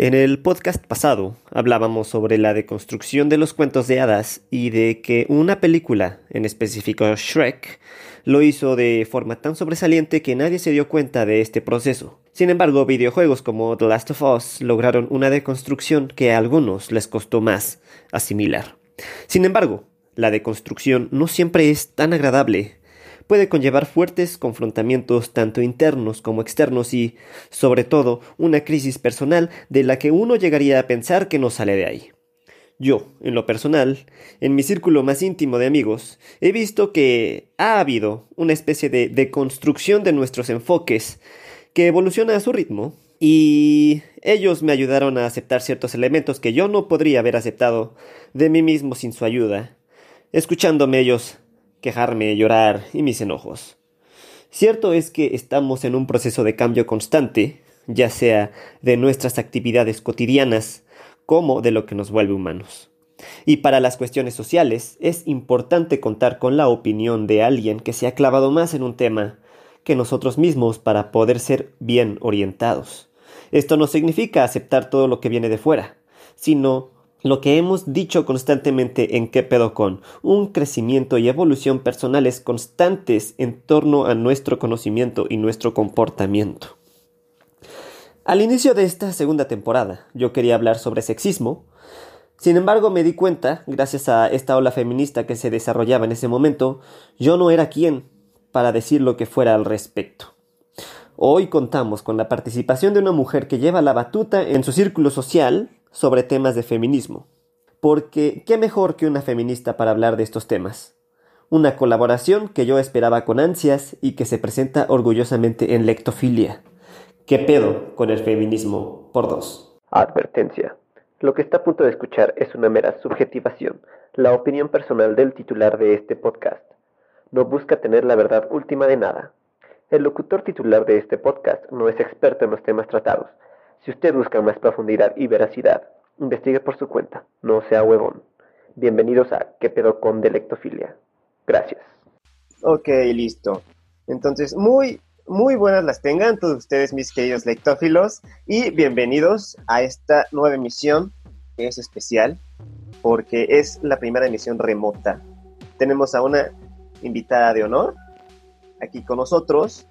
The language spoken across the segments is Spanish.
En el podcast pasado hablábamos sobre la deconstrucción de los cuentos de hadas y de que una película, en específico Shrek, lo hizo de forma tan sobresaliente que nadie se dio cuenta de este proceso. Sin embargo, videojuegos como The Last of Us lograron una deconstrucción que a algunos les costó más asimilar. Sin embargo, la deconstrucción no siempre es tan agradable puede conllevar fuertes confrontamientos tanto internos como externos y, sobre todo, una crisis personal de la que uno llegaría a pensar que no sale de ahí. Yo, en lo personal, en mi círculo más íntimo de amigos, he visto que ha habido una especie de deconstrucción de nuestros enfoques que evoluciona a su ritmo y ellos me ayudaron a aceptar ciertos elementos que yo no podría haber aceptado de mí mismo sin su ayuda. Escuchándome ellos quejarme, llorar y mis enojos. Cierto es que estamos en un proceso de cambio constante, ya sea de nuestras actividades cotidianas como de lo que nos vuelve humanos. Y para las cuestiones sociales es importante contar con la opinión de alguien que se ha clavado más en un tema que nosotros mismos para poder ser bien orientados. Esto no significa aceptar todo lo que viene de fuera, sino lo que hemos dicho constantemente en qué pedo con un crecimiento y evolución personales constantes en torno a nuestro conocimiento y nuestro comportamiento. Al inicio de esta segunda temporada yo quería hablar sobre sexismo, sin embargo me di cuenta, gracias a esta ola feminista que se desarrollaba en ese momento, yo no era quien para decir lo que fuera al respecto. Hoy contamos con la participación de una mujer que lleva la batuta en su círculo social sobre temas de feminismo. Porque, ¿qué mejor que una feminista para hablar de estos temas? Una colaboración que yo esperaba con ansias y que se presenta orgullosamente en Lectofilia. ¿Qué pedo con el feminismo por dos? Advertencia. Lo que está a punto de escuchar es una mera subjetivación, la opinión personal del titular de este podcast. No busca tener la verdad última de nada. El locutor titular de este podcast no es experto en los temas tratados, si usted busca más profundidad y veracidad, investigue por su cuenta, no sea huevón. Bienvenidos a ¿Qué pedo con Delectofilia? Gracias. Ok, listo. Entonces, muy, muy buenas las tengan todos ustedes, mis queridos lectófilos, y bienvenidos a esta nueva emisión que es especial porque es la primera emisión remota. Tenemos a una invitada de honor aquí con nosotros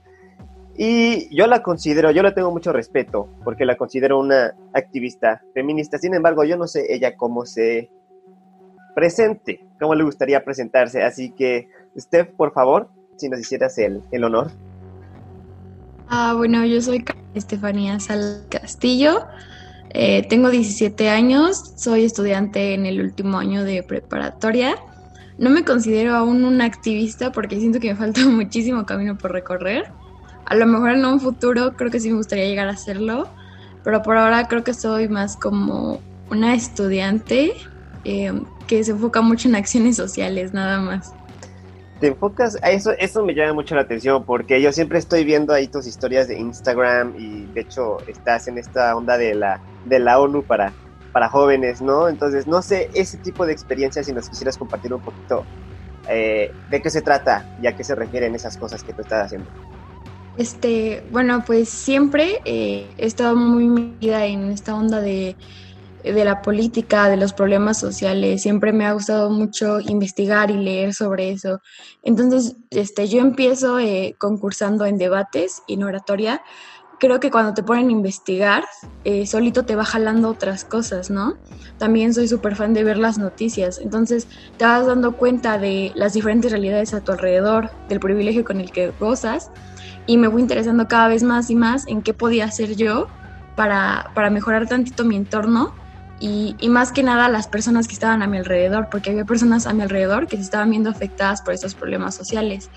y yo la considero, yo le tengo mucho respeto, porque la considero una activista feminista. Sin embargo, yo no sé ella cómo se presente, cómo le gustaría presentarse. Así que, Steph, por favor, si nos hicieras el, el honor. Ah, bueno, yo soy Estefanía Sal Castillo. Eh, tengo 17 años, soy estudiante en el último año de preparatoria. No me considero aún una activista porque siento que me falta muchísimo camino por recorrer a lo mejor en un futuro creo que sí me gustaría llegar a hacerlo, pero por ahora creo que soy más como una estudiante eh, que se enfoca mucho en acciones sociales, nada más. Te enfocas, a eso, eso me llama mucho la atención porque yo siempre estoy viendo ahí tus historias de Instagram y de hecho estás en esta onda de la, de la ONU para, para jóvenes, ¿no? Entonces, no sé, ese tipo de experiencias, si nos quisieras compartir un poquito eh, de qué se trata y a qué se refieren esas cosas que tú estás haciendo. Este, bueno, pues siempre eh, he estado muy metida en esta onda de, la política, de los problemas sociales. Siempre me ha gustado mucho investigar y leer sobre eso. Entonces, este, yo empiezo eh, concursando en debates y en oratoria. Creo que cuando te ponen a investigar, eh, solito te va jalando otras cosas, ¿no? También soy súper fan de ver las noticias. Entonces, te vas dando cuenta de las diferentes realidades a tu alrededor, del privilegio con el que gozas y me fui interesando cada vez más y más en qué podía hacer yo para, para mejorar tantito mi entorno y, y, más que nada las personas que estaban a mi alrededor, porque había personas a mi alrededor que se estaban viendo afectadas por estos problemas sociales.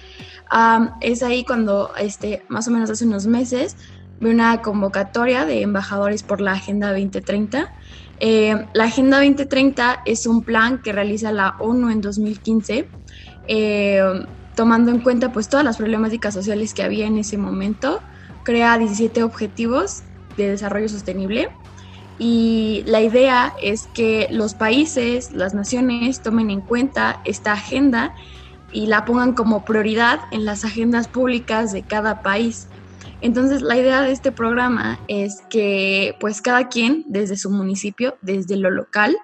es ahí cuando, este, más o menos hace unos meses, vi una convocatoria de embajadores por la Agenda 2030. Eh, la Agenda 2030 es un plan que realiza la ONU en 2015. Eh, tomando en cuenta pues todas las problemáticas sociales que había en ese momento, crea 17 objetivos de desarrollo sostenible y la idea es que los países, las naciones tomen en cuenta esta agenda y la pongan como prioridad en las agendas públicas de cada país. Entonces, la idea de este programa es que pues cada quien desde su municipio, desde lo local,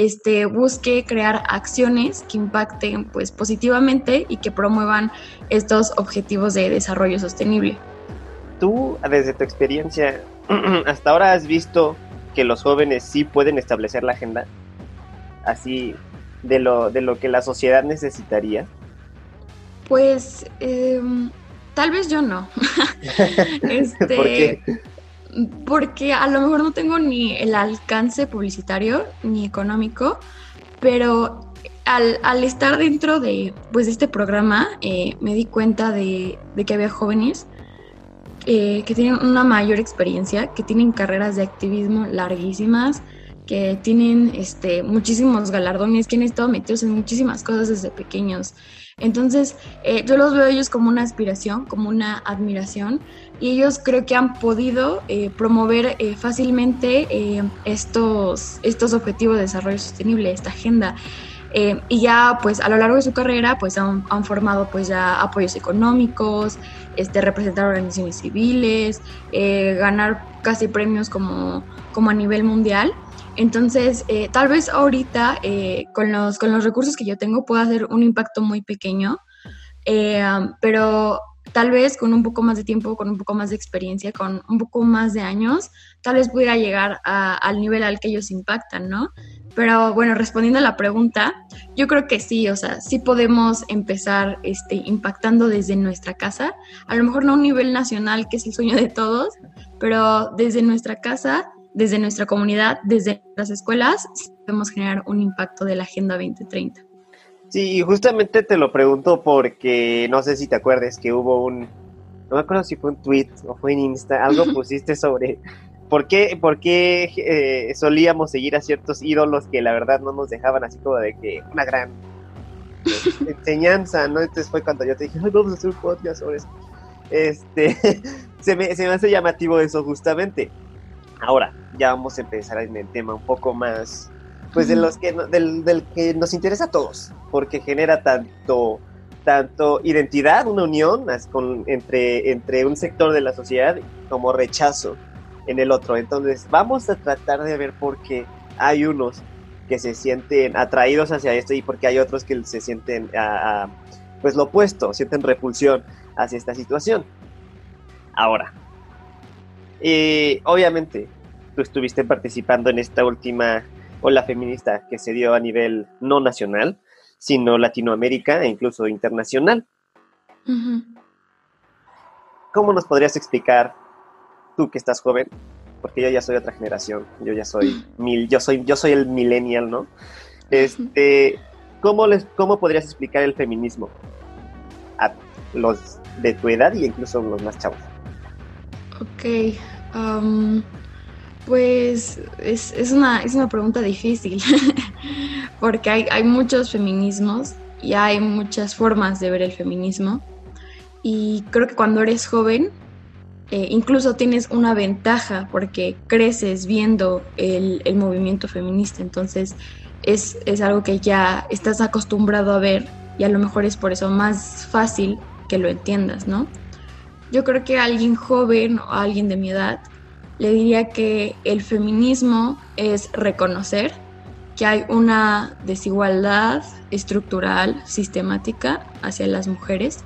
este, busque crear acciones que impacten pues positivamente y que promuevan estos objetivos de desarrollo sostenible. Tú, desde tu experiencia, hasta ahora has visto que los jóvenes sí pueden establecer la agenda así de lo, de lo que la sociedad necesitaría. Pues em, tal vez yo no. este, ¿Por qué? Porque a lo mejor no tengo ni el alcance publicitario ni económico, pero al, estar dentro de, pues, este programa eh, me di cuenta de, que había jóvenes eh, que tienen una mayor experiencia, que tienen carreras de activismo larguísimas, que tienen este, muchísimos galardones, que han estado metidos en muchísimas cosas desde pequeños. Entonces, eh, yo los veo a ellos como una aspiración, como una admiración, y ellos creo que han podido eh, promover eh, fácilmente estos, estos objetivos de desarrollo sostenible, esta agenda. y ya pues a lo largo de su carrera pues han, han, formado pues ya apoyos económicos, este, representar organizaciones civiles, ganar casi premios como, como a nivel mundial. Entonces, eh, tal vez ahorita eh, con, los, con los recursos que yo tengo pueda hacer un impacto muy pequeño, eh, pero tal vez con un poco más de tiempo, con un poco más de experiencia, con un poco más de años, tal vez pudiera llegar al nivel al que ellos impactan, ¿no? Pero bueno, respondiendo a la pregunta, yo creo que sí, o sea, sí podemos empezar este, impactando desde nuestra casa, a lo mejor no a un nivel nacional, que es el sueño de todos, pero desde nuestra casa desde nuestra comunidad, desde las escuelas, podemos generar un impacto de la Agenda 2030. Sí, justamente te lo pregunto porque no sé si te acuerdas que hubo un, no me acuerdo si fue un tweet o fue en Insta, algo pusiste sobre por qué, por qué eh, solíamos seguir a ciertos ídolos que la verdad no nos dejaban así como de que una gran enseñanza, ¿no? Entonces fue cuando yo te dije, vamos a hacer un podcast sobre eso. Este, se, me, se me hace llamativo eso justamente. Ahora, ya vamos a empezar en el tema un poco más, pues de los que, del, que nos interesa a todos, porque genera tanto, tanto identidad, una unión con, entre, entre un sector de la sociedad como rechazo en el otro. Entonces, vamos a tratar de ver por qué hay unos que se sienten atraídos hacia esto y porque hay otros que se sienten, a, pues lo opuesto, sienten repulsión hacia esta situación. Ahora, eh, obviamente, tú estuviste participando en esta última ola feminista que se dio a nivel no nacional, sino Latinoamérica e incluso internacional. ¿Cómo nos podrías explicar, tú que estás joven, porque yo ya soy otra generación, yo ya soy mil, yo soy, yo soy el millennial, ¿no? Este, ¿cómo, les, ¿Cómo podrías explicar el feminismo a los de tu edad y incluso los más chavos? Ok. pues es, una, es una pregunta difícil, porque hay, hay muchos feminismos y hay muchas formas de ver el feminismo. Y creo que cuando eres joven, eh, incluso tienes una ventaja porque creces viendo el, el movimiento feminista. Entonces es, es, algo que ya estás acostumbrado a ver y a lo mejor es por eso más fácil que lo entiendas, ¿no? Yo creo que alguien joven o alguien de mi edad le diría que el feminismo es reconocer que hay una desigualdad estructural, sistemática hacia las mujeres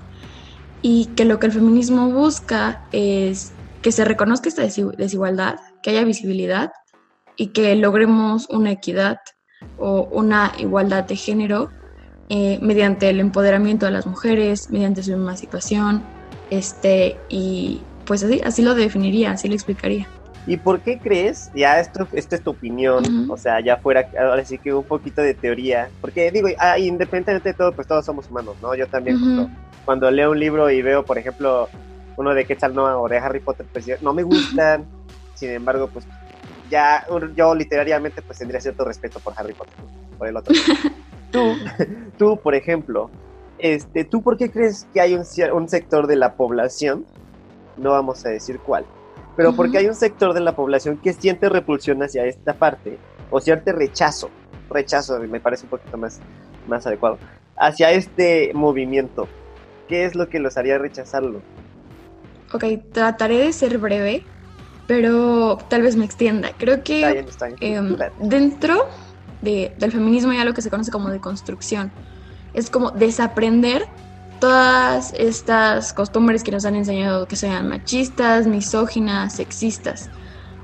y que lo que el feminismo busca es que se reconozca esta desigualdad, que haya visibilidad y que logremos una equidad o una igualdad de género eh, mediante el empoderamiento de las mujeres, mediante su emancipación, este, y pues así, así lo definiría, así lo explicaría. ¿Y por qué crees? Ya esto, esta es tu opinión, o sea, ya fuera, ahora sí que un poquito de teoría, porque digo, ah, independientemente de todo, pues todos somos humanos, ¿no? Yo también cuando, leo un libro y veo, por ejemplo, uno de Quetzal Noah o de Harry Potter, pues no me gustan, sin embargo, pues ya yo literariamente pues tendría cierto respeto por Harry Potter, por el otro. tú, tú, por ejemplo, este, ¿tú por qué crees que hay un, un sector de la población, no vamos a decir cuál, pero porque hay un sector de la población que siente repulsión hacia esta parte, o cierto rechazo, rechazo me parece un poquito más, más adecuado, hacia este movimiento. ¿Qué es lo que los haría rechazarlo? Ok, trataré de ser breve, pero tal vez me extienda. Creo que em, dentro del feminismo hay algo que se conoce como deconstrucción. Es como desaprender todas estas costumbres que nos han enseñado que sean machistas, misóginas, sexistas.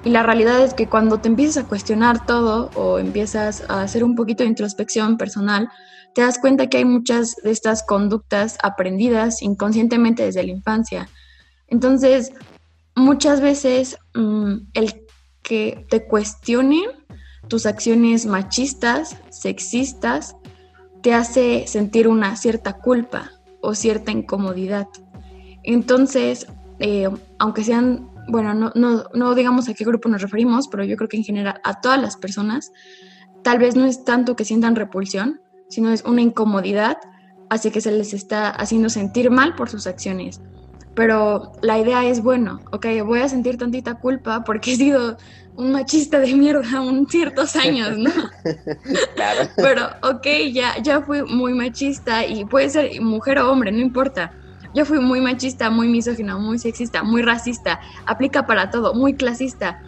Y la realidad es que cuando te empiezas a cuestionar todo o empiezas a hacer un poquito de introspección personal, te das cuenta que hay muchas de estas conductas aprendidas inconscientemente desde la infancia. Entonces, muchas veces mm, el que te cuestionen tus acciones machistas, sexistas, te hace sentir una cierta culpa o cierta incomodidad. Entonces, eh, aunque sean, bueno, no, no, digamos a qué grupo nos referimos, pero yo creo que en general a todas las personas, tal vez no es tanto que sientan repulsión, sino es una incomodidad hacia que se les está haciendo sentir mal por sus acciones. Pero la idea es, bueno, ok, voy a sentir tantita culpa porque he sido un machista de mierda un ciertos años, ¿no? claro. Pero, ok, ya, ya fui muy machista y puede ser mujer o hombre, no importa. Yo fui muy machista, muy misógino, muy sexista, muy racista, aplica para todo, muy clasista.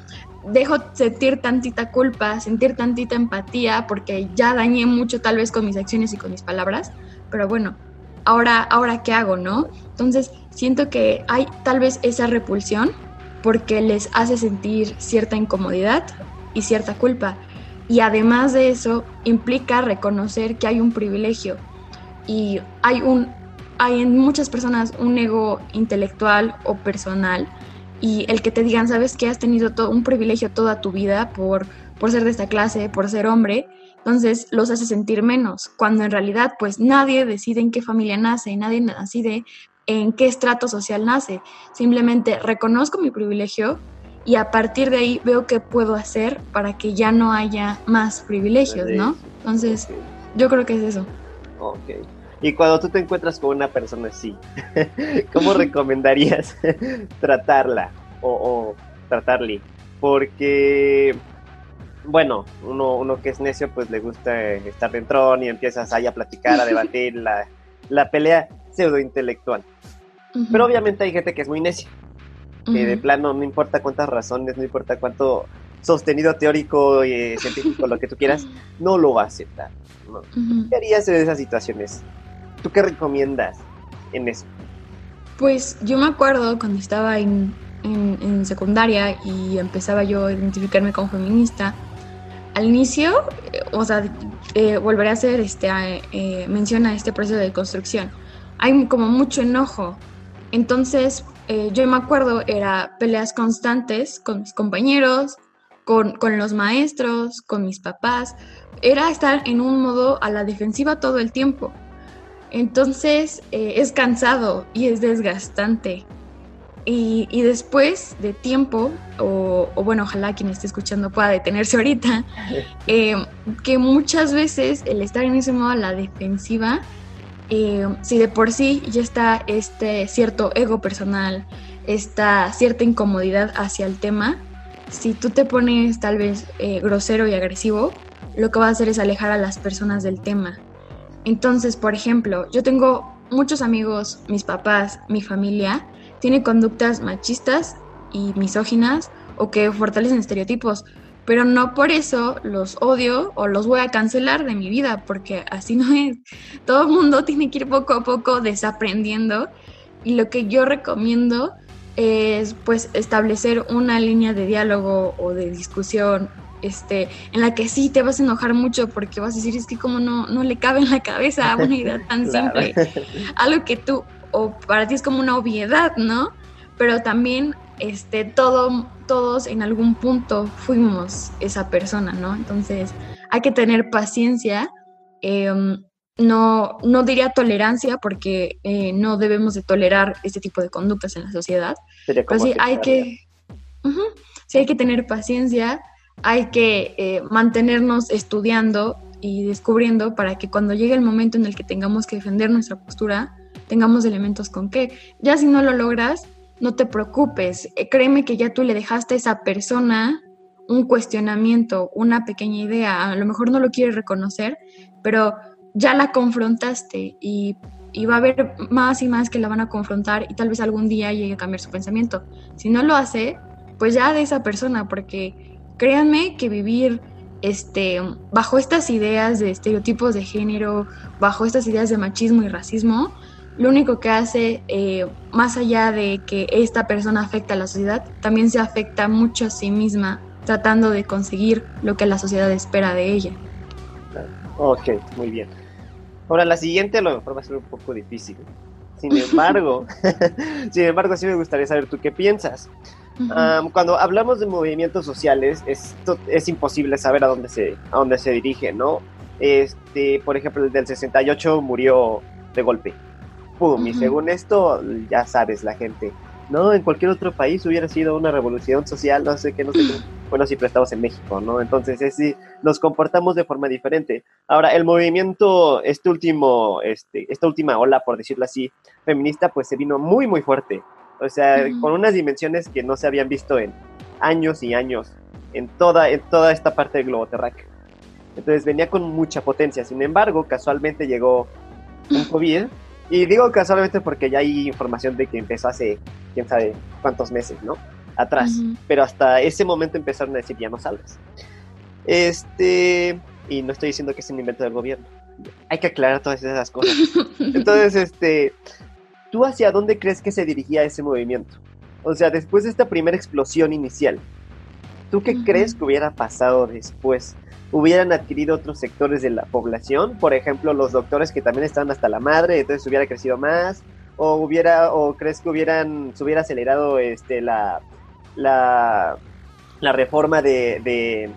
Dejo sentir tantita culpa, sentir tantita empatía, porque ya dañé mucho tal vez con mis acciones y con mis palabras, pero bueno, ahora, ahora qué hago, ¿no? Entonces, siento que hay tal vez esa repulsión porque les hace sentir cierta incomodidad y cierta culpa. Y además de eso, implica reconocer que hay un privilegio. Y hay un hay en muchas personas un ego intelectual o personal. Y el que te digan, sabes que has tenido todo un privilegio toda tu vida por, por ser de esta clase, por ser hombre, entonces los hace sentir menos, cuando en realidad pues nadie decide en qué familia nace, nadie decide en qué estrato social nace. Simplemente reconozco mi privilegio y a partir de ahí veo qué puedo hacer para que ya no haya más privilegios, ¿no? Entonces, yo creo que es eso. Ok. Y cuando tú te encuentras con una persona así, ¿cómo recomendarías tratarla o, tratarle? Porque, bueno, uno, uno que es necio, pues le gusta estar dentro y empiezas ahí a platicar, a debatir la, la pelea pseudo intelectual. Pero obviamente hay gente que es muy necia, que de plano no importa cuántas razones, no importa cuánto sostenido teórico y eh, científico, lo que tú quieras, no lo va a aceptar. ¿Qué harías en esas situaciones? ¿Tú qué recomiendas en eso? Pues yo me acuerdo cuando estaba en, en, secundaria y empezaba yo a identificarme como feminista, al inicio, eh, o sea, eh, volveré a hacer este, eh, menciona este proceso de construcción. Hay como mucho enojo entonces, eh, yo me acuerdo, era peleas constantes con mis compañeros, con, los maestros, con mis papás. Era estar en un modo a la defensiva todo el tiempo. Entonces, eh, es cansado y es desgastante. Y, después de tiempo, o, bueno, ojalá quien esté escuchando pueda detenerse ahorita, eh, que muchas veces el estar en ese modo a la defensiva eh, si de por sí ya está este cierto ego personal, esta cierta incomodidad hacia el tema, si tú te pones tal vez eh, grosero y agresivo, lo que va a hacer es alejar a las personas del tema. Entonces, por ejemplo, yo tengo muchos amigos, mis papás, mi familia, tiene conductas machistas y misóginas o que fortalecen estereotipos, pero no por eso los odio o los voy a cancelar de mi vida, porque así no es. Todo el mundo tiene que ir poco a poco desaprendiendo y lo que yo recomiendo es pues establecer una línea de diálogo o de discusión este, en la que sí te vas a enojar mucho porque vas a decir es que como no, no le cabe en la cabeza una idea tan simple, algo que tú o para ti es como una obviedad, ¿no? Pero también este, todo, todos en algún punto fuimos esa persona, ¿no? Entonces hay que tener paciencia. Em, no, no diría tolerancia porque eh, no debemos de tolerar este tipo de conductas en la sociedad. Pero sí hay que, sí hay que tener paciencia, hay que eh, mantenernos estudiando y descubriendo para que cuando llegue el momento en el que tengamos que defender nuestra postura, tengamos elementos con qué. Ya si no lo logras, no te preocupes, eh, créeme que ya tú le dejaste a esa persona un cuestionamiento, una pequeña idea, a lo mejor no lo quieres reconocer, pero ya la confrontaste y y va a haber más y más que la van a confrontar y tal vez algún día llegue a cambiar su pensamiento. Si no lo hace, pues ya de esa persona, porque créanme que vivir este, bajo estas ideas de estereotipos de género, bajo estas ideas de machismo y racismo, lo único que hace, eh, más allá de que esta persona afecta a la sociedad, también se afecta mucho a sí misma tratando de conseguir lo que la sociedad espera de ella. Ok, muy bien. Ahora, la siguiente a lo mejor va a ser un poco difícil. Sin embargo, sin embargo, sí me gustaría saber tú qué piensas. cuando hablamos de movimientos sociales, es, es imposible saber a dónde se, a dónde se dirige, ¿no? Este, por ejemplo, el del 68 murió de golpe. Pum, y según esto, ya sabes, la gente, ¿no? En cualquier otro país hubiera sido una revolución social, no sé qué, no sé qué. Bueno, siempre estamos en México, ¿no? Entonces, es, sí, nos comportamos de forma diferente. Ahora, el movimiento, este último, este, esta última ola, por decirlo así, feminista, pues se vino muy, muy fuerte. O sea, con unas dimensiones que no se habían visto en años y años en toda, en toda esta parte del globo terráqueo. Entonces venía con mucha potencia. Sin embargo, casualmente llegó un COVID. Y digo casualmente porque ya hay información de que empezó hace quién sabe cuántos meses, ¿no? Atrás. Pero hasta ese momento empezaron a decir ya no salgas. Este. Y no estoy diciendo que es un invento del gobierno. Hay que aclarar todas esas cosas. Entonces, este. ¿Tú hacia dónde crees que se dirigía ese movimiento? O sea, después de esta primera explosión inicial, ¿tú qué crees que hubiera pasado después? ¿Hubieran adquirido otros sectores de la población? Por ejemplo, los doctores que también estaban hasta la madre, entonces hubiera crecido más. ¿O hubiera, o crees que hubieran, se hubiera acelerado este, la, la, la reforma de,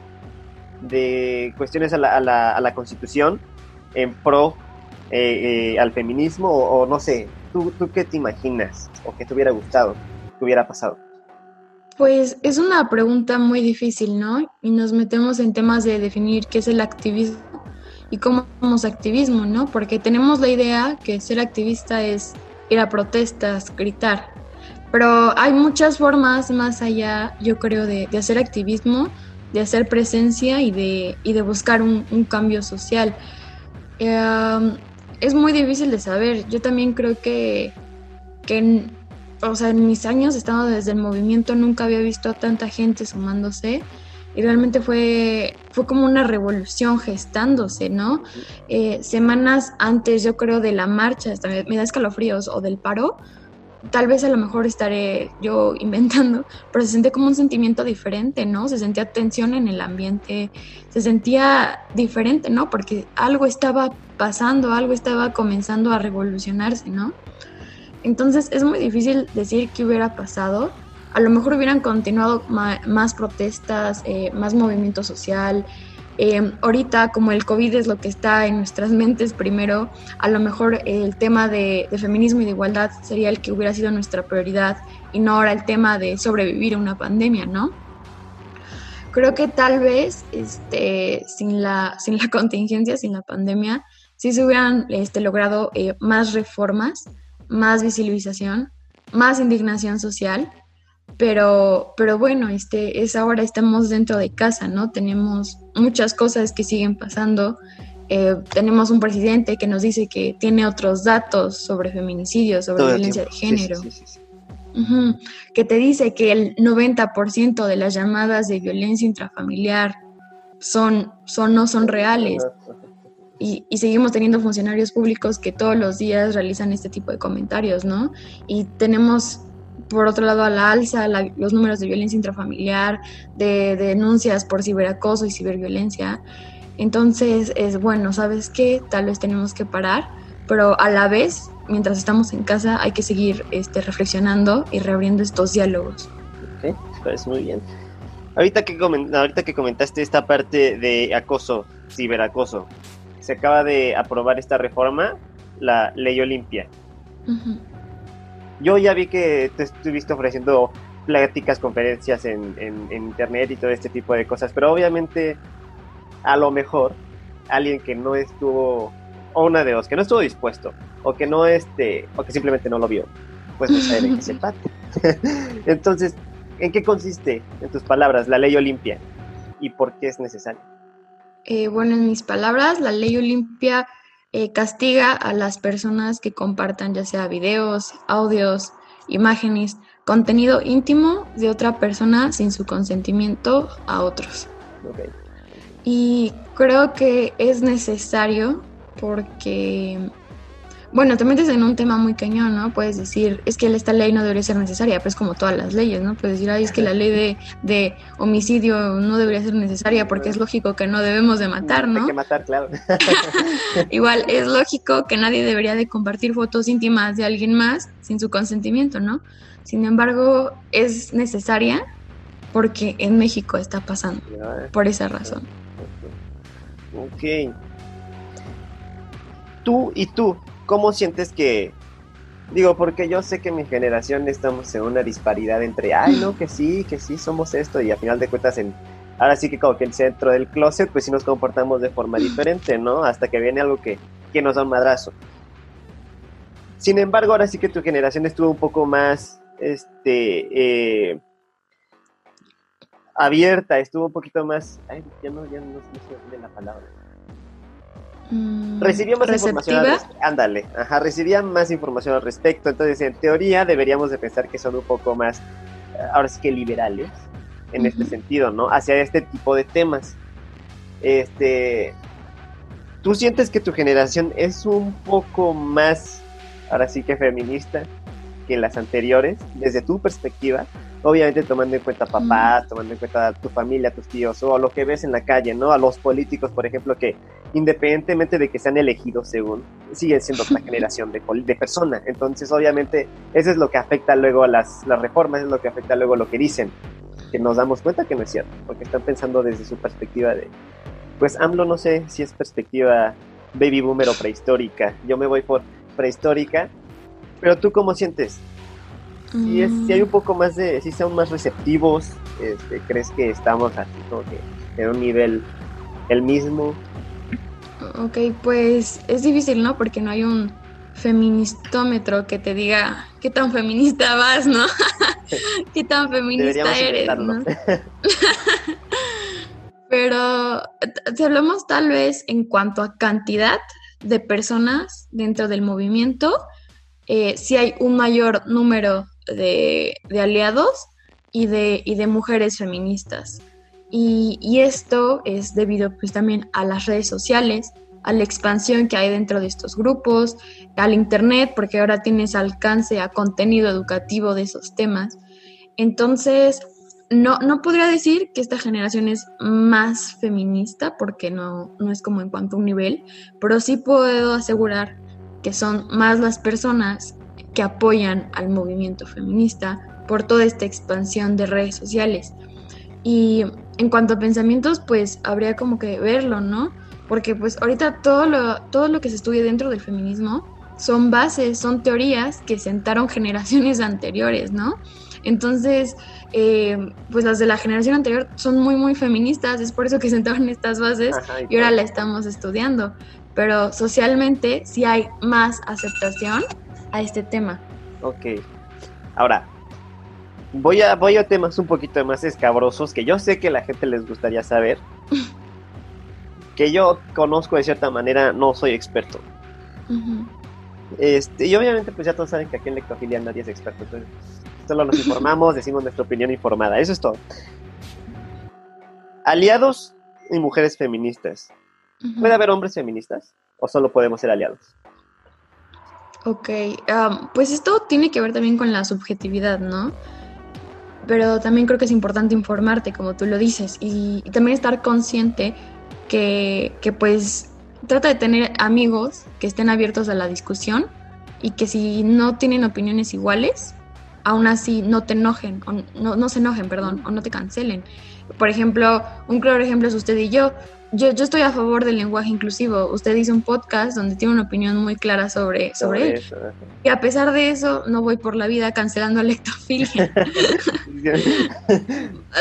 de, cuestiones a la, a la, constitución en pro eh, eh, al feminismo o, no sé, ¿tú, ¿tú qué te imaginas o qué te hubiera gustado que hubiera pasado? Pues es una pregunta muy difícil, ¿no? Y nos metemos en temas de definir qué es el activismo y cómo somos activismo, ¿no? Porque tenemos la idea que ser activista es ir a protestas, gritar, pero hay muchas formas más allá, yo creo, de, hacer activismo, de hacer presencia y de, y de buscar un, cambio social. Em, es muy difícil de saber. Yo también creo que, que o sea, en mis años estando desde el movimiento nunca había visto a tanta gente sumándose y realmente fue, fue como una revolución gestándose, ¿no? Eh, semanas antes, yo creo, de la marcha, hasta me da escalofríos, o del paro, tal vez a lo mejor estaré yo inventando, pero se sentía como un sentimiento diferente, ¿no? Se sentía tensión en el ambiente, se sentía diferente, ¿no? Porque algo estaba pasando, algo estaba comenzando a revolucionarse, ¿no? Entonces es muy difícil decir qué hubiera pasado. A lo mejor hubieran continuado más protestas, eh, más movimiento social, eh, ahorita, como el COVID es lo que está en nuestras mentes primero, a lo mejor el tema de, feminismo y de igualdad sería el que hubiera sido nuestra prioridad y no ahora el tema de sobrevivir a una pandemia, ¿no? Creo que tal vez este, sin, la, sin la contingencia, sin la pandemia, sí se hubieran este, logrado eh, más reformas, más visibilización, más indignación social pero, pero bueno, este, es ahora estamos dentro de casa, ¿no? Tenemos muchas cosas que siguen pasando. Eh, tenemos un presidente que nos dice que tiene otros datos sobre feminicidios, sobre violencia de género. Que te dice que el 90% de las llamadas de violencia intrafamiliar son, son, no son reales. Y, y, seguimos teniendo funcionarios públicos que todos los días realizan este tipo de comentarios, ¿no? Y tenemos por otro lado a la alza los números de violencia intrafamiliar, de, denuncias por ciberacoso y ciberviolencia. Entonces es bueno, ¿sabes qué? Tal vez tenemos que parar, pero a la vez, mientras estamos en casa, hay que seguir este, reflexionando y reabriendo estos diálogos. Ok, parece muy bien. Ahorita que, ahorita que comentaste esta parte de acoso, ciberacoso, se acaba de aprobar esta reforma, la ley Olimpia. Yo ya vi que te estuviste ofreciendo pláticas, conferencias en, internet y todo este tipo de cosas, pero obviamente a lo mejor alguien que no estuvo, o una de dos, que no estuvo dispuesto, o que no este, o que simplemente no lo vio, pues no sabe de qué se trata. Entonces, ¿en qué consiste, en tus palabras, la ley Olimpia y por qué es necesaria? Eh, bueno, en mis palabras, la ley Olimpia eh, castiga a las personas que compartan ya sea videos, audios, imágenes, contenido íntimo de otra persona sin su consentimiento a otros. Y creo que es necesario porque bueno, te metes en un tema muy cañón, ¿no? Puedes decir, es que esta ley no debería ser necesaria, pero es como todas las leyes, ¿no? Puedes decir, ay, es que la ley de, de homicidio no debería ser necesaria porque es lógico que no debemos de matar, ¿no? Hay que matar, claro. Igual, es lógico que nadie debería de compartir fotos íntimas de alguien más sin su consentimiento, ¿no? Sin embargo, es necesaria porque en México está pasando, por esa razón. Ok. Tú y tú, ¿cómo sientes que, digo, porque yo sé que mi generación estamos en una disparidad entre, ay, no, que sí, que sí, somos esto, y a final de cuentas, en, ahora sí que como que el centro del closet, pues sí nos comportamos de forma diferente, ¿no? Hasta que viene algo que, que nos da un madrazo. Sin embargo, ahora sí que tu generación estuvo un poco más, este, eh, abierta, estuvo un poquito más, ay, ya no, ya no, sé la palabra Mm, recibía más información ándale, ajá, recibía más información al respecto, entonces en teoría deberíamos de pensar que son un poco más, eh, ahora sí que liberales, en este sentido, ¿no? Hacia este tipo de temas. Este, ¿tú sientes que tu generación es un poco más, ahora sí que feminista que las anteriores, desde tu perspectiva? obviamente tomando en cuenta papás, tomando en cuenta tu familia, tus tíos, o lo que ves en la calle, ¿no? A los políticos, por ejemplo, que independientemente de que sean elegidos según, siguen siendo otra generación de, de personas. Entonces, obviamente, eso es lo que afecta luego a las, las reformas, es lo que afecta luego a lo que dicen, que nos damos cuenta que no es cierto, porque están pensando desde su perspectiva de, pues AMLO no sé si es perspectiva baby boomer o prehistórica, yo me voy por prehistórica, pero tú cómo sientes? si, es, si hay un poco más de, si son más receptivos, este, ¿crees que estamos así como que en un nivel el mismo? Ok, pues es difícil, ¿no? Porque no hay un feministómetro que te diga qué tan feminista vas, ¿no? qué tan feminista eres, ¿no? Pero si hablamos tal vez en cuanto a cantidad de personas dentro del movimiento, eh, si hay un mayor número de, aliados y de, de mujeres feministas. Y, esto es debido pues también a las redes sociales, a la expansión que hay dentro de estos grupos, al Internet, porque ahora tienes alcance a contenido educativo de esos temas. Entonces, no, no podría decir que esta generación es más feminista, porque no, no es como en cuanto a un nivel, pero sí puedo asegurar que son más las personas que apoyan al movimiento feminista por toda esta expansión de redes sociales. Y en cuanto a pensamientos, pues habría como que verlo, ¿no? Porque pues ahorita todo lo, todo lo que se estudia dentro del feminismo son bases, son teorías que sentaron generaciones anteriores, ¿no? Entonces, eh, pues las de la generación anterior son muy, muy feministas, es por eso que sentaron estas bases y ahora la estamos estudiando. Pero socialmente sí hay más aceptación a este tema. Ok. Ahora, voy a, voy a temas un poquito más escabrosos que yo sé que la gente les gustaría saber. que yo conozco de cierta manera, no soy experto. este, y obviamente pues ya todos saben que aquí en lectofilia nadie es experto. Entonces, solo nos informamos, decimos nuestra opinión informada. Eso es todo. Aliados y mujeres feministas. ¿Puede haber hombres feministas? ¿O solo podemos ser aliados? Ok, pues esto tiene que ver también con la subjetividad, ¿no? Pero también creo que es importante informarte, como tú lo dices, y, también estar consciente que, que, pues trata de tener amigos que estén abiertos a la discusión y que si no tienen opiniones iguales, aún así no te enojen, o no, no se enojen, perdón, o no te cancelen. Por ejemplo, un claro ejemplo es usted y yo yo, yo estoy a favor del lenguaje inclusivo. Usted hizo un podcast donde tiene una opinión muy clara sobre, sobre, él. Y a pesar de eso, no voy por la vida cancelando a lectofilia.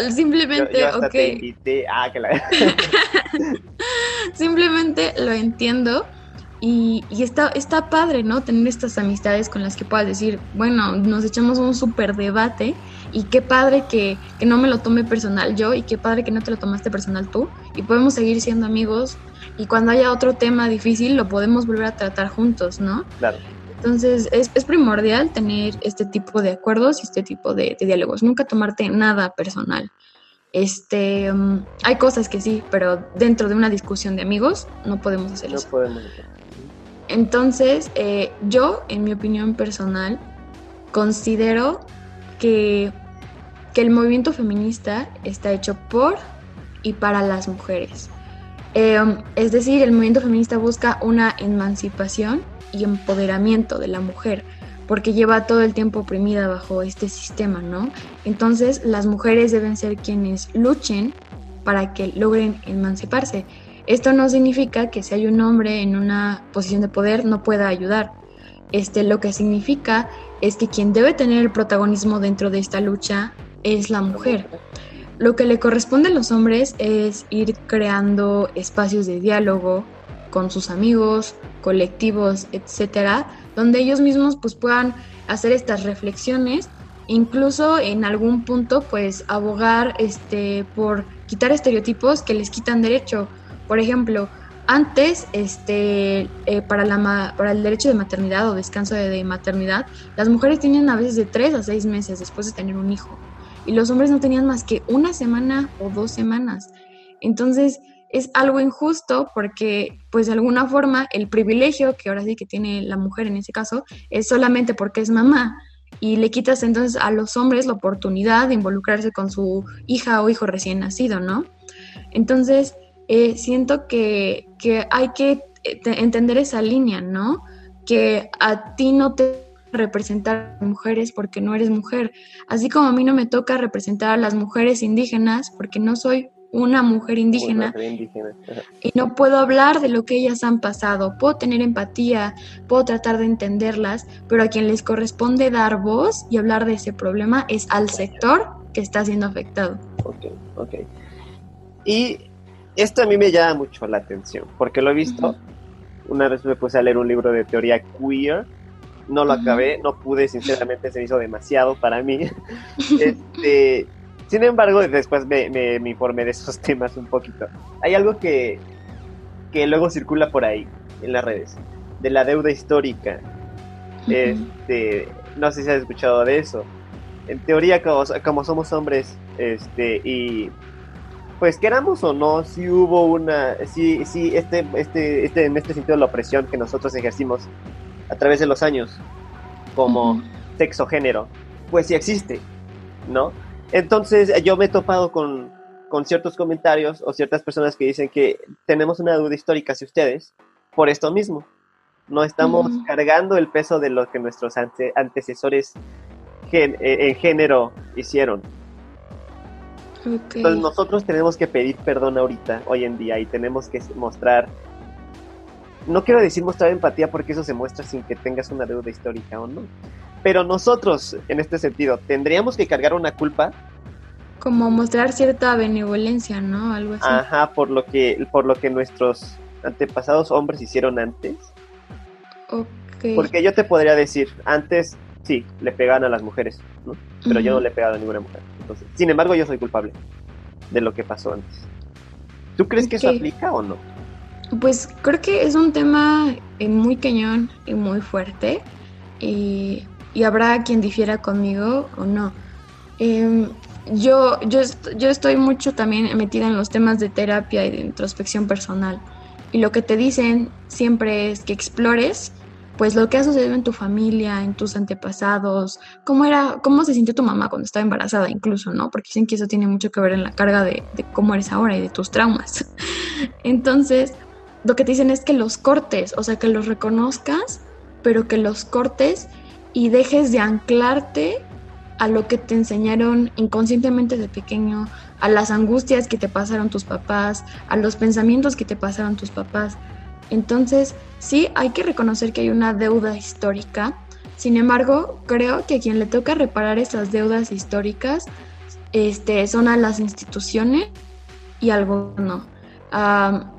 Simplemente, ok. Ah, Simplemente lo entiendo Y, está, está padre, ¿no? Tener estas amistades con las que puedas decir, bueno, nos echamos un súper debate y qué padre que, que, no me lo tome personal yo y qué padre que no te lo tomaste personal tú y podemos seguir siendo amigos y cuando haya otro tema difícil lo podemos volver a tratar juntos, ¿no? Claro. Entonces es, es primordial tener este tipo de acuerdos y este tipo de, de diálogos, nunca tomarte nada personal. Este, um, hay cosas que sí, pero dentro de una discusión de amigos no podemos hacer no eso. Podemos. Entonces, eh, yo, en mi opinión personal, considero que, que, el movimiento feminista está hecho por y para las mujeres. Eh, es decir, el movimiento feminista busca una emancipación y empoderamiento de la mujer, porque lleva todo el tiempo oprimida bajo este sistema, ¿no? Entonces, las mujeres deben ser quienes luchen para que logren emanciparse. Esto no significa que si hay un hombre en una posición de poder no pueda ayudar. Este, lo que significa es que quien debe tener el protagonismo dentro de esta lucha es la mujer. Lo que le corresponde a los hombres es ir creando espacios de diálogo con sus amigos, colectivos, etcétera, donde ellos mismos pues puedan hacer estas reflexiones, incluso en algún punto pues abogar este por quitar estereotipos que les quitan derecho por ejemplo, antes, este, eh, para, la, para el derecho de maternidad o descanso de, de, maternidad, las mujeres tenían a veces de tres a seis meses después de tener un hijo y los hombres no tenían más que una semana o dos semanas. Entonces, es algo injusto porque, pues de alguna forma, el privilegio que ahora sí que tiene la mujer en ese caso es solamente porque es mamá y le quitas entonces a los hombres la oportunidad de involucrarse con su hija o hijo recién nacido, ¿no? Entonces, eh, siento que, que, hay que eh, entender esa línea, ¿no? Que a ti no te representar mujeres porque no eres mujer, así como a mí no me toca representar a las mujeres indígenas porque no soy una mujer indígena, Mujer indígena. Y no puedo hablar de lo que ellas han pasado, puedo tener empatía, puedo tratar de entenderlas, pero a quien les corresponde dar voz y hablar de ese problema es al sector que está siendo afectado. Ok, ok. Y esto a mí me llama mucho la atención, porque lo he visto. Una vez me puse a leer un libro de teoría queer, no lo acabé, no pude, sinceramente se hizo demasiado para mí. este, sin embargo, después me, me- me informé de esos temas un poquito. Hay algo que, que luego circula por ahí, en las redes, de la deuda histórica. Este, no sé si has escuchado de eso. En teoría, como, como somos hombres, este, y pues queramos o no, si hubo una, sí, sí, este, este, este, en este sentido la opresión que nosotros ejercimos a través de los años, como Ujú. sexo, género, pues sí existe, ¿no? Entonces yo me he topado con, con ciertos comentarios o ciertas personas que dicen que tenemos una duda histórica hacia ustedes por esto mismo. No estamos cargando el peso de lo que nuestros ante- antecesores eh, en género hicieron. Entonces nosotros tenemos que pedir perdón ahorita, hoy en día, y tenemos que mostrar, no quiero decir mostrar empatía porque eso se muestra sin que tengas una deuda histórica o no, pero nosotros, en este sentido, tendríamos que cargar una culpa, Como mostrar cierta benevolencia, ¿no? Algo así. ajá, por lo que, por lo que nuestros antepasados hombres hicieron antes, Ok. porque yo te podría decir, antes sí, le pegaban a las mujeres, ¿no? Pero yo no le he pegado a ninguna mujer. Entonces, sin embargo, yo soy culpable de lo que pasó antes. ¿Tú crees que eso aplica o no? Pues creo que es un tema eh, muy cañón y muy fuerte y, y habrá quien difiera conmigo o no. Em, yo, yo, est- yo estoy mucho también metida en los temas de terapia y de introspección personal y lo que te dicen siempre es que explores pues lo que ha sucedido en tu familia, en tus antepasados, cómo era, cómo se sintió tu mamá cuando estaba embarazada incluso, ¿no? Porque dicen que eso tiene mucho que ver en la carga de, cómo eres ahora y de tus traumas. Entonces, lo que te dicen es que los cortes, o sea, que los reconozcas, pero que los cortes y dejes de anclarte a lo que te enseñaron inconscientemente de pequeño, a las angustias que te pasaron tus papás, a los pensamientos que te pasaron tus papás. Entonces, sí, hay que reconocer que hay una deuda histórica. Sin embargo, creo que a quien le toca reparar esas deudas históricas este, son a las instituciones y al gobierno.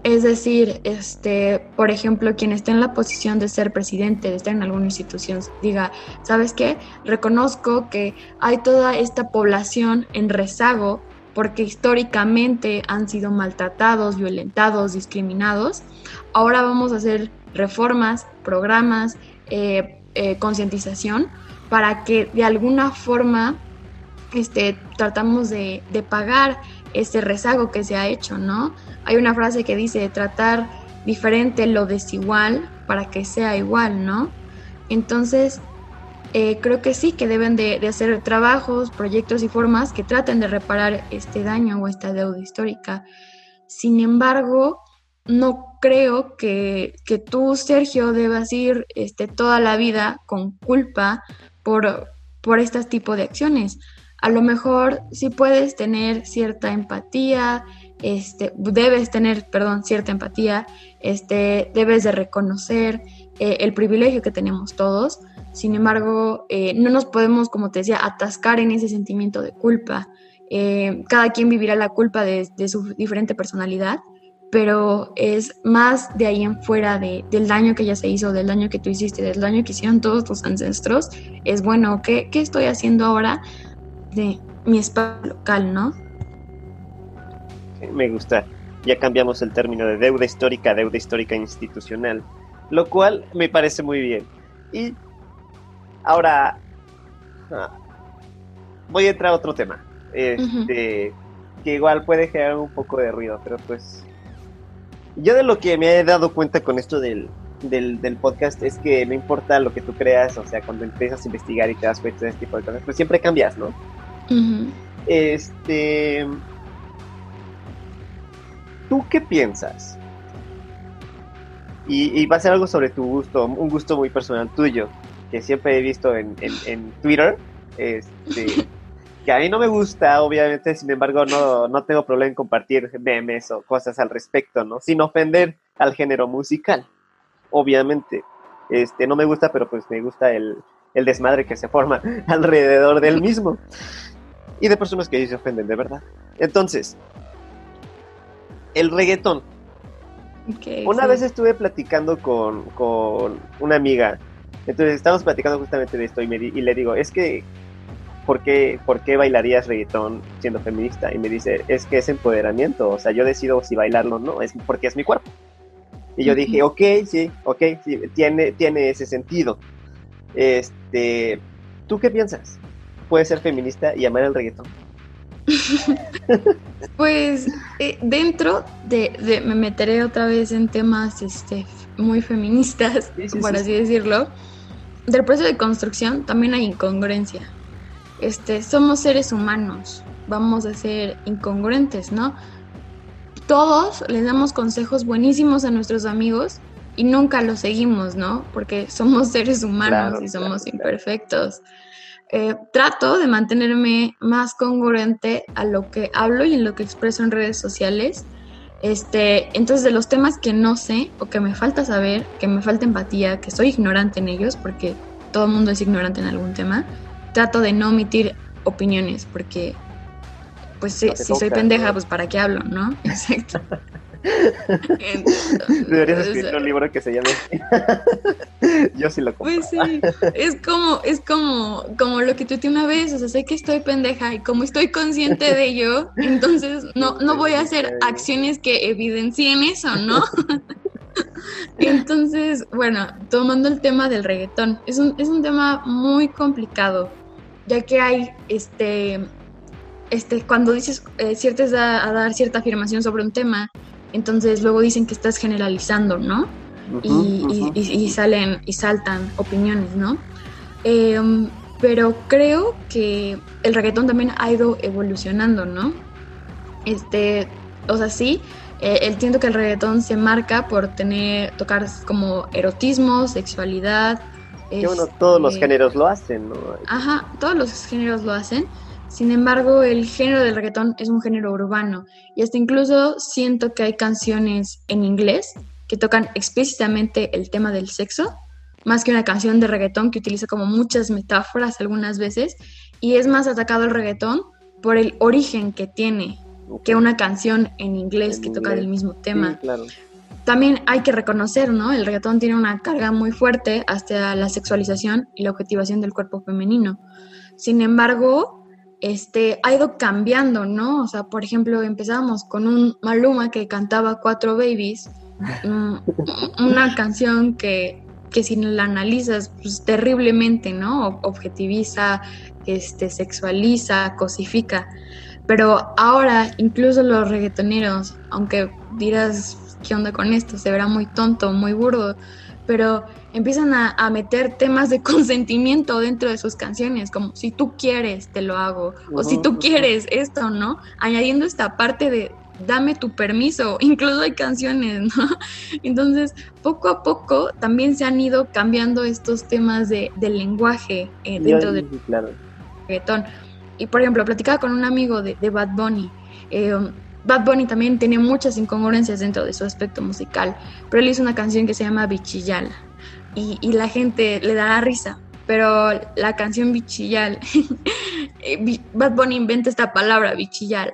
es decir, este, por ejemplo, quien esté en la posición de ser presidente, de estar en alguna institución, diga, ¿sabes qué? Reconozco que hay toda esta población en rezago porque históricamente han sido maltratados, violentados, discriminados. Ahora vamos a hacer reformas, programas, eh, eh, concientización para que de alguna forma este, tratamos de, de pagar ese rezago que se ha hecho, ¿no? Hay una frase que dice tratar diferente lo desigual para que sea igual, ¿no? Entonces, eh, creo que sí, que deben de, hacer trabajos, proyectos y formas que traten de reparar este daño o esta deuda histórica. Sin embargo, no creo que, que tú, Sergio, debas ir este, toda la vida con culpa por, por este tipo de acciones a lo mejor sí puedes tener cierta empatía, este, debes tener, perdón, cierta empatía, este, debes de reconocer eh, el privilegio que tenemos todos. Sin embargo, eh, no nos podemos, como te decía, atascar en ese sentimiento de culpa. Eh, cada quien vivirá la culpa de, su diferente personalidad, pero es más de ahí en fuera de, del daño que ya se hizo, del daño que tú hiciste, del daño que hicieron todos tus ancestros. Es bueno, ¿qué, qué estoy haciendo ahora de mi espacio local, ¿no? Me gusta. Ya cambiamos el término de deuda histórica a deuda histórica institucional, lo cual me parece muy bien. Y ahora ah, voy a entrar a otro tema, este, que igual puede generar un poco de ruido, pero pues yo de lo que me he dado cuenta con esto del, del, del, podcast es que no importa lo que tú creas, o sea, cuando empiezas a investigar y te das cuenta de este tipo de cosas, pues siempre cambias, ¿no? Este. ¿Tú qué piensas? Y, va a ser algo sobre tu gusto, un gusto muy personal tuyo, que siempre he visto en, Twitter. Este, que a mí no me gusta, obviamente, sin embargo, no, no tengo problema en compartir memes o cosas al respecto, ¿no? Sin ofender al género musical, obviamente. Este, no me gusta, pero pues me gusta el, el desmadre que se forma alrededor del mismo y de personas que se ofenden de verdad. Entonces, el reggaetón. una vez estuve platicando con, con, una amiga, entonces estábamos platicando justamente de esto y, me y le digo, es que, ¿por qué, ¿por qué bailarías reggaetón siendo feminista? Y me dice, es que es empoderamiento, o sea, yo decido si bailarlo o no, es porque es mi cuerpo. Y yo dije, ok, sí, ok, sí, tiene, tiene ese sentido. Este, ¿tú qué piensas? puede ser feminista y amar el reggaetón? pues eh, dentro de, me meteré otra vez en temas este, muy feministas, por así decirlo. Del proceso de construcción también hay incongruencia. Este, somos seres humanos, vamos a ser incongruentes, ¿no? Todos les damos consejos buenísimos a nuestros amigos y nunca los seguimos, ¿no? Porque somos seres humanos y somos imperfectos. Eh, trato de mantenerme más congruente a lo que hablo y en lo que expreso en redes sociales. Este, entonces, de los temas que no sé o que me falta saber, que me falta empatía, que soy ignorante en ellos, porque todo el mundo es ignorante en algún tema, trato de no omitir opiniones, porque, pues, si, si soy pendeja, pues, ¿para qué hablo, no? Exacto. Deberías escribir un libro que se llame Yo sí lo compro. Pues sí, es como, es como, como lo que tú te una vez, o sea, sé que estoy pendeja y como estoy consciente de ello, entonces no, no voy a hacer acciones que evidencien eso, ¿no? Entonces, bueno, tomando el tema del reggaetón, es un, es un tema muy complicado, ya que hay este este, cuando dices eh, ciertas a, dar cierta afirmación sobre un tema, entonces luego dicen que estás generalizando, ¿no? y, salen y saltan opiniones, ¿no? Em, pero creo que el reggaetón también ha ido evolucionando, ¿no? Este, o sea, sí, eh, entiendo que el reggaetón se marca por tener, tocar como erotismo, sexualidad. Que bueno, todos los este, géneros lo hacen, ¿no? Ajá, todos los géneros lo hacen, sin embargo, el género del reggaetón es un género urbano y hasta incluso siento que hay canciones en inglés que tocan explícitamente el tema del sexo, más que una canción de reggaetón que utiliza como muchas metáforas algunas veces y es más atacado el reggaetón por el origen que tiene que una canción en inglés En que toca inglés. del mismo tema. Sí, claro. También hay que reconocer, ¿no? El reggaetón tiene una carga muy fuerte hacia la sexualización y la objetivación del cuerpo femenino. Sin embargo, este, ha ido cambiando, ¿no? O sea, por ejemplo, empezábamos con un Maluma que cantaba Cuatro Babies, una canción que, que si la analizas, pues terriblemente, ¿no? Ob- Objetiviza, este, sexualiza, cosifica. Pero ahora, incluso los reggaetoneros, aunque dirás, ¿qué onda con esto? Se verá muy tonto, muy burdo, pero empiezan a, a meter temas de consentimiento dentro de sus canciones, como si tú quieres, te lo hago, o si tú quieres esto, ¿no? Añadiendo esta parte de dame tu permiso, incluso hay canciones, ¿no? Entonces, poco a poco también se han ido cambiando estos temas de, del lenguaje eh, dentro del claro. reggaetón. Y por ejemplo, platicaba con un amigo de, de Bad Bunny. Eh, Bad Bunny también tiene muchas incongruencias dentro de su aspecto musical, pero él hizo una canción que se llama Bichillal y, la gente le da risa, pero la canción Bichillal, eh, Bad Bunny inventa esta palabra Bichillal.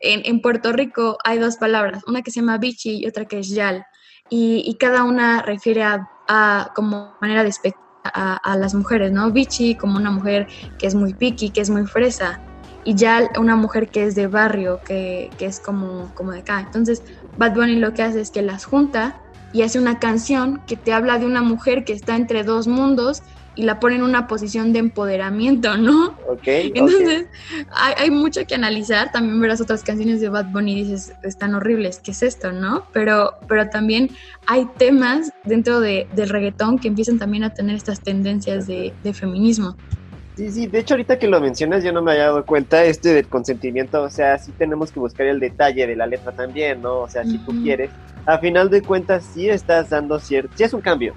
En, Puerto Rico hay dos palabras, una que se llama bichi y otra que es yal, y, cada una refiere a, como manera de a, a las mujeres, ¿no? Bichi como una mujer que es muy picky, que es muy fresa, y ya una mujer que es de barrio, que, que es como, como de acá. Entonces, Bad Bunny lo que hace es que las junta y hace una canción que te habla de una mujer que está entre dos mundos y la pone en una posición de empoderamiento, ¿no? Ok, Entonces, hay, hay mucho que analizar. También verás otras canciones de Bad Bunny y dices, están horribles, ¿qué es esto, no? Pero, pero también hay temas dentro de, del reggaetón que empiezan también a tener estas tendencias de, de feminismo. Sí, sí, de hecho ahorita que lo mencionas yo no me había dado cuenta este del consentimiento, o sea, sí tenemos que buscar el detalle de la letra también, ¿no? O sea, si tú quieres, a final de cuentas sí estás dando cierto, sí es un cambio,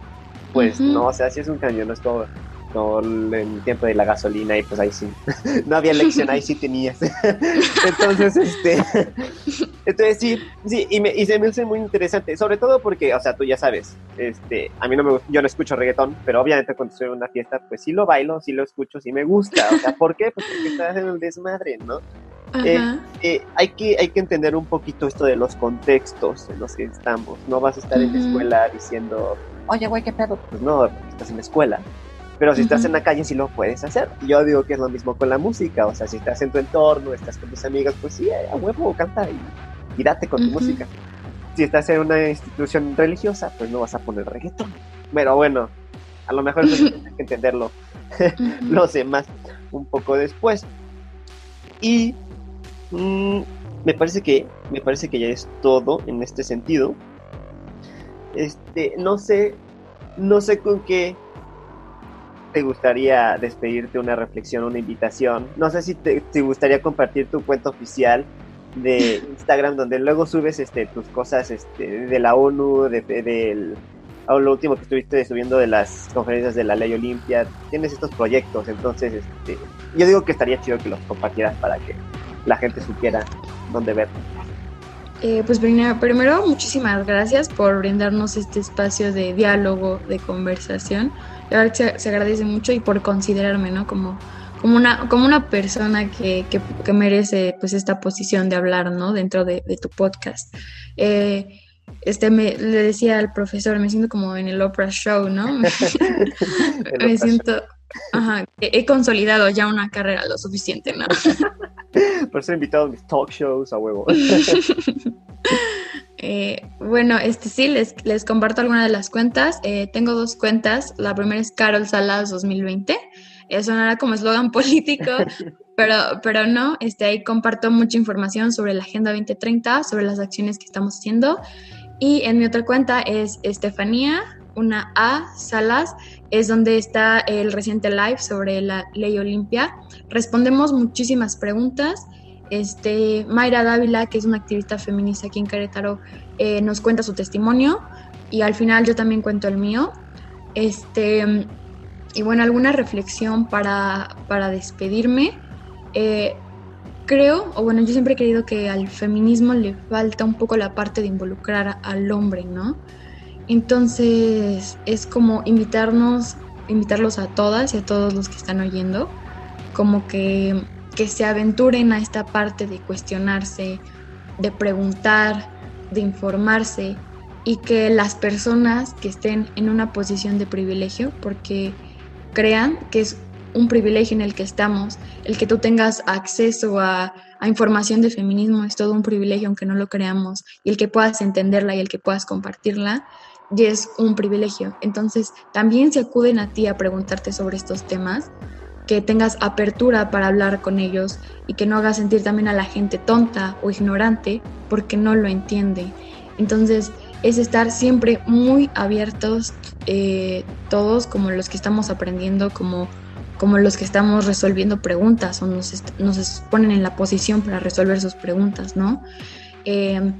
pues, no, o sea, sí es un cambio, no es como, como en el tiempo de la gasolina y pues ahí sí, no había elección, ahí sí tenías. entonces, este, entonces sí, sí, y, me, y se me hace muy interesante, sobre todo porque, o sea, tú ya sabes, este, a mí no me gusta, yo no escucho reggaetón, pero obviamente cuando estoy en una fiesta, pues sí lo bailo, sí lo escucho, sí me gusta, o sea, ¿por qué? Pues porque estás en el desmadre, ¿no? Eh. Eh, hay, que, hay que entender un poquito esto de los contextos en los que estamos, no vas a estar en la escuela diciendo, oye, güey, ¿qué pedo? Pues no, estás en la escuela. Pero si estás en la calle sí lo puedes hacer. Yo digo que es lo mismo con la música. O sea, si estás en tu entorno, estás con tus amigas, pues sí, a huevo, canta y, y date con tu música. Si estás en una institución religiosa, pues no vas a poner reggaetón. Pero bueno, a lo mejor eso tienes que entenderlo los demás un poco después. Y mm, me parece que me parece que ya es todo en este sentido. Este, no sé, no sé con qué te gustaría despedirte una reflexión, una invitación. No sé si te, gustaría compartir tu cuenta oficial de Instagram donde luego subes este tus cosas este de la ONU, de, de- del o lo último que estuviste subiendo de las conferencias de la ley Olimpia, tienes estos proyectos, entonces este, yo digo que estaría chido que los compartieras para que la gente supiera dónde ver. Eh, pues primero, muchísimas gracias por brindarnos este espacio de diálogo, de conversación. La verdad se, se agradece mucho y por considerarme, ¿no? Como, como, una, como una persona que, que, que merece pues esta posición de hablar, ¿no? Dentro de, de tu podcast. Eh, este, me, le decía al profesor, me siento como en el Oprah Show, ¿no? me siento, ajá, que he consolidado ya una carrera lo suficiente, ¿no? Por ser invitado a mis talk shows a huevo. Eh, bueno, este sí, les, les comparto algunas de las cuentas. Eh, tengo dos cuentas. La primera es Carol Salas 2020. Eh, sonará como eslogan político, pero, pero no. Este, ahí comparto mucha información sobre la Agenda 2030, sobre las acciones que estamos haciendo. Y en mi otra cuenta es Estefanía, una A, Salas, es donde está el reciente live sobre la ley Olimpia. Respondemos muchísimas preguntas. Este, Mayra Dávila, que es una activista feminista aquí en Querétaro, eh, nos cuenta su testimonio y al final yo también cuento el mío. Este, y bueno, alguna reflexión para, para despedirme. Eh, creo, o bueno, yo siempre he creído que al feminismo le falta un poco la parte de involucrar al hombre, ¿no? Entonces es como invitarnos, invitarlos a todas y a todos los que están oyendo, como que que se aventuren a esta parte de cuestionarse, de preguntar, de informarse y que las personas que estén en una posición de privilegio, porque crean que es un privilegio en el que estamos, el que tú tengas acceso a, información de feminismo es todo un privilegio aunque no lo creamos, y el que puedas entenderla y el que puedas compartirla ya es un privilegio. Entonces también se acuden a ti a preguntarte sobre estos temas, que tengas apertura para hablar con ellos y que no hagas sentir también a la gente tonta o ignorante porque no lo entiende. Entonces, es estar siempre muy abiertos eh, todos como los que estamos aprendiendo, como, como los que estamos resolviendo preguntas o nos, nos ponen en la posición para resolver sus preguntas, ¿no? Em,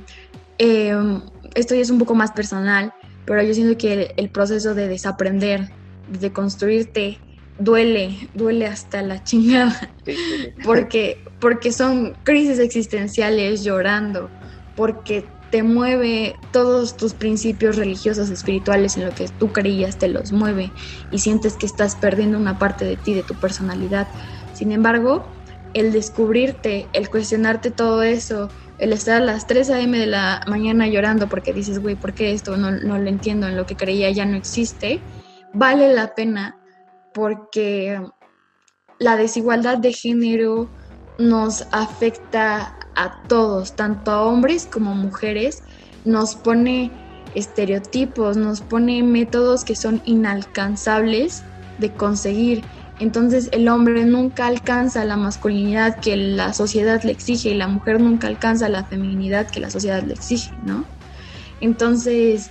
em, esto ya es un poco más personal, pero yo siento que el, el proceso de desaprender, de construirte, duele, duele hasta la chingada, porque, porque son crisis existenciales llorando, porque te mueve todos tus principios religiosos, espirituales, en lo que tú creías, te los mueve y sientes que estás perdiendo una parte de ti, de tu personalidad. Sin embargo, el descubrirte, el cuestionarte todo eso, el estar a las 3 a.m. de la mañana llorando porque dices, güey, ¿por qué esto no, no lo entiendo? En lo que creía ya no existe, vale la pena porque la desigualdad de género nos afecta a todos, tanto a hombres como mujeres, nos pone estereotipos, nos pone métodos que son inalcanzables de conseguir. Entonces el hombre nunca alcanza la masculinidad que la sociedad le exige y la mujer nunca alcanza la feminidad que la sociedad le exige, ¿no? Entonces,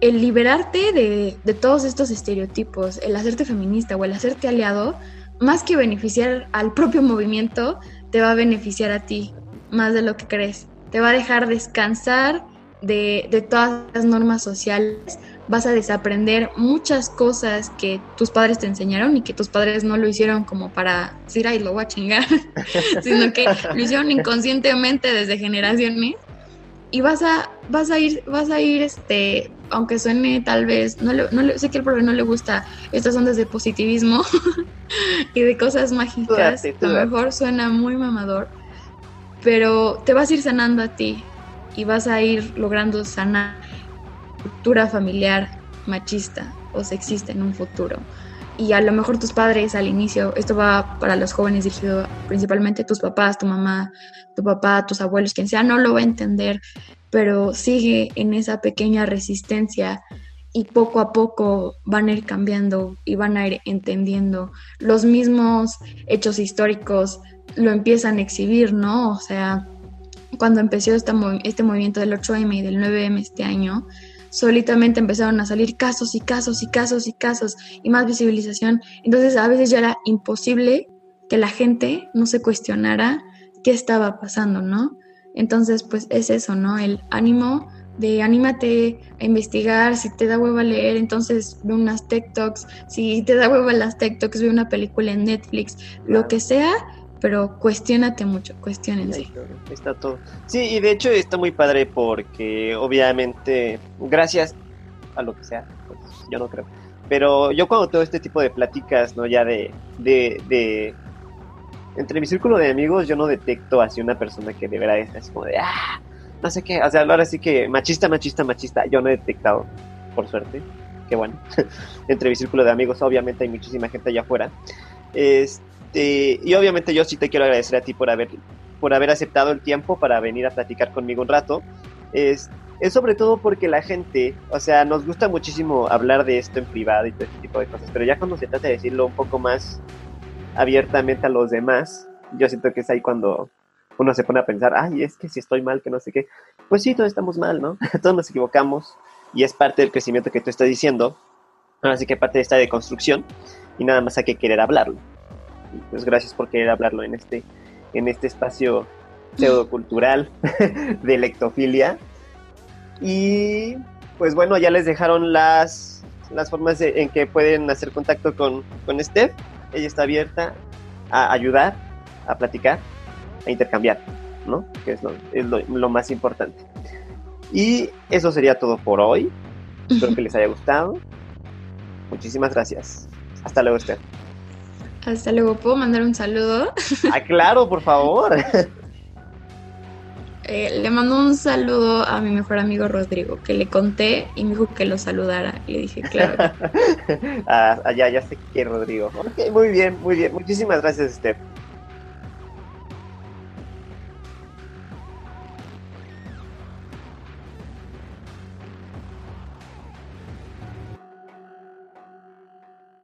el liberarte de, de todos estos estereotipos, el hacerte feminista o el hacerte aliado, más que beneficiar al propio movimiento, te va a beneficiar a ti más de lo que crees. Te va a dejar descansar de, de, todas las normas sociales. Vas a desaprender muchas cosas que tus padres te enseñaron y que tus padres no lo hicieron como para decir, ay, lo voy a chingar, sino que lo hicieron inconscientemente desde generaciones. Y vas a, vas a ir, vas a ir, este, aunque suene tal vez, no, le, no sé que al profe no le gusta estas ondas de positivismo y de cosas mágicas, a lo mejor suena muy mamador, pero te vas a ir sanando a ti y vas a ir logrando sanar cultura familiar machista o sexista en un futuro. Y a lo mejor tus padres al inicio, esto va para los jóvenes dirigido principalmente tus papás, tu mamá, tu papá, tus abuelos, quien sea, no lo va a entender, pero sigue en esa pequeña resistencia y poco a poco van a ir cambiando y van a ir entendiendo los mismos hechos históricos lo empiezan a exhibir, ¿no? O sea, cuando empezó este, este movimiento del 8M y del 9M este año, solitamente empezaron a salir casos y casos y casos y casos y más visibilización. Entonces a veces ya era imposible que la gente no se cuestionara qué estaba pasando, ¿no? Entonces, pues es eso, ¿no? El ánimo de anímate a investigar, si te da hueva leer, entonces ve unas TikToks, si te da hueva las TikToks, ve una película en Netflix, lo que sea, pero cuestionate mucho, cuestionense. Está todo. Sí, y de hecho está muy padre porque obviamente, gracias a lo que sea, pues yo no creo. Pero yo cuando tengo este tipo de pláticas, ¿no? Ya de, de, de entre mi círculo de amigos, yo no detecto así una persona que de verdad es así como de, ah, no sé qué, o sea, ahora sí que machista, machista, machista, yo no he detectado, por suerte, que bueno, entre mi círculo de amigos, obviamente hay muchísima gente allá afuera. Este y obviamente yo sí te quiero agradecer a ti por haber, por haber aceptado el tiempo para venir a platicar conmigo un rato. Es sobre todo porque la gente, o sea, nos gusta muchísimo hablar de esto en privado y todo este tipo de cosas, pero ya cuando se trata de decirlo un poco más abiertamente a los demás, yo siento que es ahí cuando uno se pone a pensar, ay, es que si estoy mal, que no sé qué. Pues sí, todos estamos mal, ¿no? todos nos equivocamos y es parte del crecimiento que tú estás diciendo. Así que parte de esta deconstrucción y nada más hay que querer hablarlo pues gracias por querer hablarlo en este, en este espacio pseudocultural de lectofilia. Y pues bueno, ya les dejaron las, las formas en que pueden hacer contacto con, con Steph. Ella está abierta a ayudar, a platicar, a intercambiar, ¿no? Que es lo, es lo más importante. Y eso sería todo por hoy. Espero que les haya gustado. Muchísimas gracias. Hasta luego, Steph. Hasta luego, ¿puedo mandar un saludo? Ah, claro, por favor. Eh, le mando un saludo a mi mejor amigo Rodrigo, que le conté y me dijo que lo saludara. Y le dije, claro. ah, ya, ya sé quién, Rodrigo. Ok, muy bien, muy bien. Muchísimas gracias, Steph.